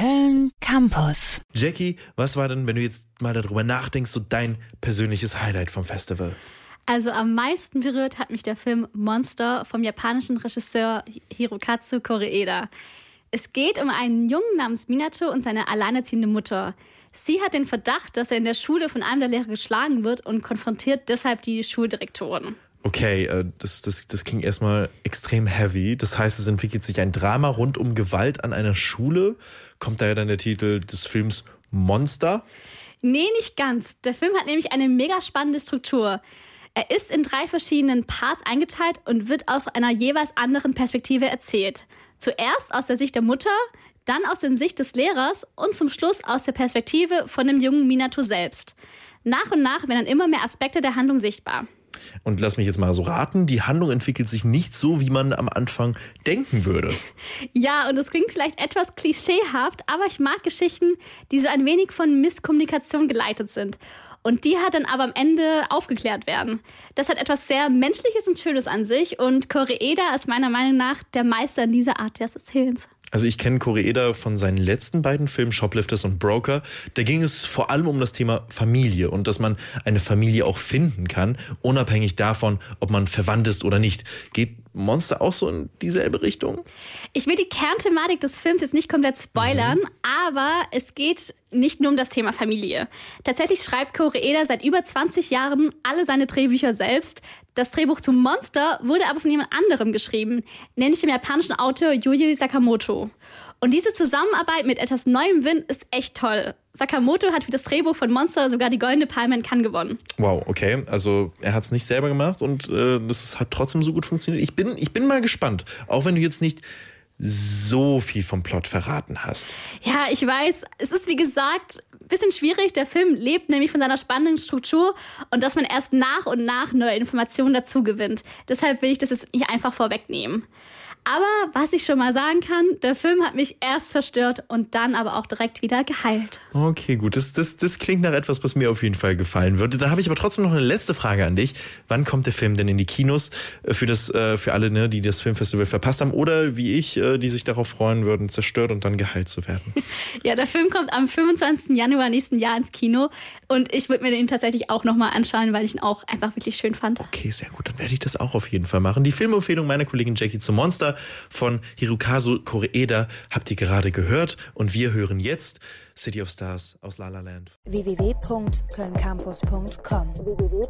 Köln Campus. Jackie, was war denn, wenn du jetzt mal darüber nachdenkst, so dein persönliches Highlight vom Festival? Also am meisten berührt hat mich der Film Monster vom japanischen Regisseur Hirokatsu Koreeda. Es geht um einen Jungen namens Minato und seine alleinerziehende Mutter. Sie hat den Verdacht, dass er in der Schule von einem der Lehrer geschlagen wird und konfrontiert deshalb die Schuldirektorin. Okay, äh, das, das, das klingt erstmal extrem heavy. Das heißt, es entwickelt sich ein Drama rund um Gewalt an einer Schule. Kommt daher dann der Titel des Films Monster? Nee, nicht ganz. Der Film hat nämlich eine mega spannende Struktur. Er ist in drei verschiedenen Parts eingeteilt und wird aus einer jeweils anderen Perspektive erzählt. Zuerst aus der Sicht der Mutter, dann aus der Sicht des Lehrers und zum Schluss aus der Perspektive von dem jungen Minato selbst. Nach und nach werden dann immer mehr Aspekte der Handlung sichtbar. Und lass mich jetzt mal so raten, die Handlung entwickelt sich nicht so, wie man am Anfang denken würde. Ja, und es klingt vielleicht etwas klischeehaft, aber ich mag Geschichten, die so ein wenig von Misskommunikation geleitet sind. Und die hat dann aber am Ende aufgeklärt werden. Das hat etwas sehr Menschliches und Schönes an sich und Koreeda ist meiner Meinung nach der Meister in dieser Art des Erzählens. Also ich kenne Koreeda von seinen letzten beiden Filmen, Shoplifters und Broker. Da ging es vor allem um das Thema Familie und dass man eine Familie auch finden kann, unabhängig davon, ob man verwandt ist oder nicht. Geht Monster auch so in dieselbe Richtung? Ich will die Kernthematik des Films jetzt nicht komplett spoilern, mhm. aber es geht nicht nur um das Thema Familie. Tatsächlich schreibt Koreeda seit über 20 Jahren alle seine Drehbücher selbst. Das Drehbuch zu Monster wurde aber von jemand anderem geschrieben, nämlich dem japanischen Autor Yuji Sakamoto. Und diese Zusammenarbeit mit etwas neuem Wind ist echt toll. Sakamoto hat für das Drehbuch von Monster sogar die Goldene Palme in Cannes gewonnen. Wow, okay. Also er hat es nicht selber gemacht und äh, das hat trotzdem so gut funktioniert. Ich bin, ich bin mal gespannt, auch wenn du jetzt nicht so viel vom Plot verraten hast. Ja, ich weiß. Es ist wie gesagt ein bisschen schwierig. Der Film lebt nämlich von seiner spannenden Struktur und dass man erst nach und nach neue Informationen dazu gewinnt. Deshalb will ich das jetzt nicht einfach vorwegnehmen. Aber was ich schon mal sagen kann, der Film hat mich erst zerstört und dann aber auch direkt wieder geheilt. Okay, gut. Das, das, das klingt nach etwas, was mir auf jeden Fall gefallen würde. Da habe ich aber trotzdem noch eine letzte Frage an dich. Wann kommt der Film denn in die Kinos? Äh, für, das, äh, für alle, ne, die das Filmfestival verpasst haben oder wie ich, äh, die sich darauf freuen würden, zerstört und dann geheilt zu werden? ja, der Film kommt am 25. Januar nächsten Jahr ins Kino und ich würde mir den tatsächlich auch nochmal anschauen, weil ich ihn auch einfach wirklich schön fand. Okay, sehr gut. Dann werde ich das auch auf jeden Fall machen. Die Filmempfehlung meiner Kollegin Jackie zum Monster von Hirokazu Koreeda. Habt ihr gerade gehört? Und wir hören jetzt City of Stars aus La La Land. www.kölncampus.com www